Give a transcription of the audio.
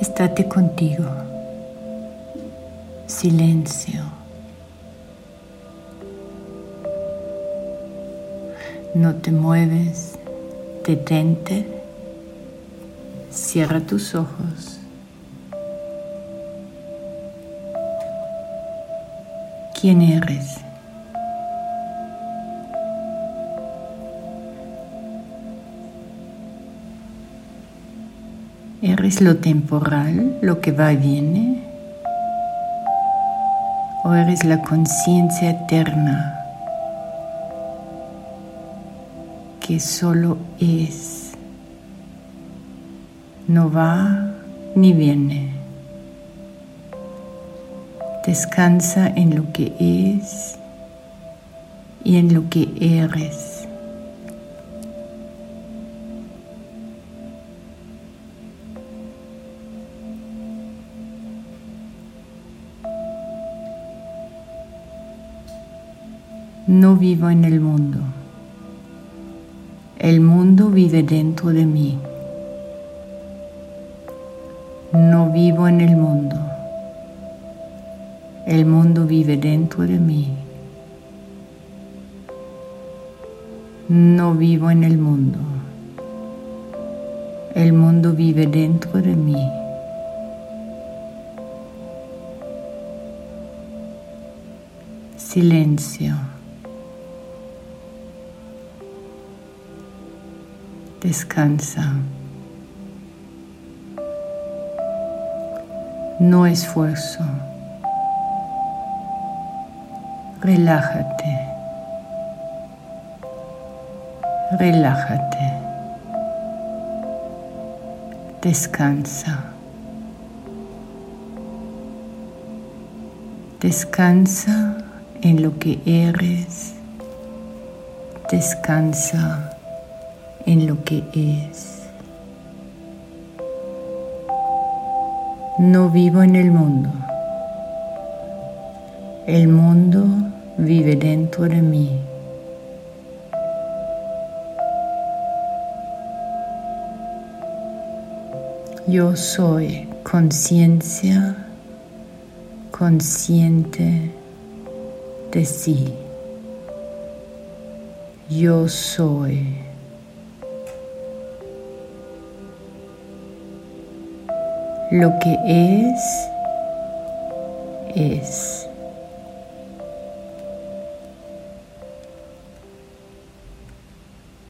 Estate contigo. Silencio. No te mueves. Detente. Cierra tus ojos. ¿Quién eres? ¿Eres lo temporal, lo que va y viene? ¿O eres la conciencia eterna que solo es? No va ni viene. Descansa en lo que es y en lo que eres. No vivo en el mundo. El mundo vive dentro de mí. No vivo en el mundo. El mundo vive dentro de mí. No vivo en el mundo. El mundo vive dentro de mí. Silencio. Descansa. No esfuerzo. Relájate. Relájate. Descansa. Descansa en lo que eres. Descansa en lo que es. No vivo en el mundo. El mundo vive dentro de mí. Yo soy conciencia consciente de sí. Yo soy. Lo que es, es.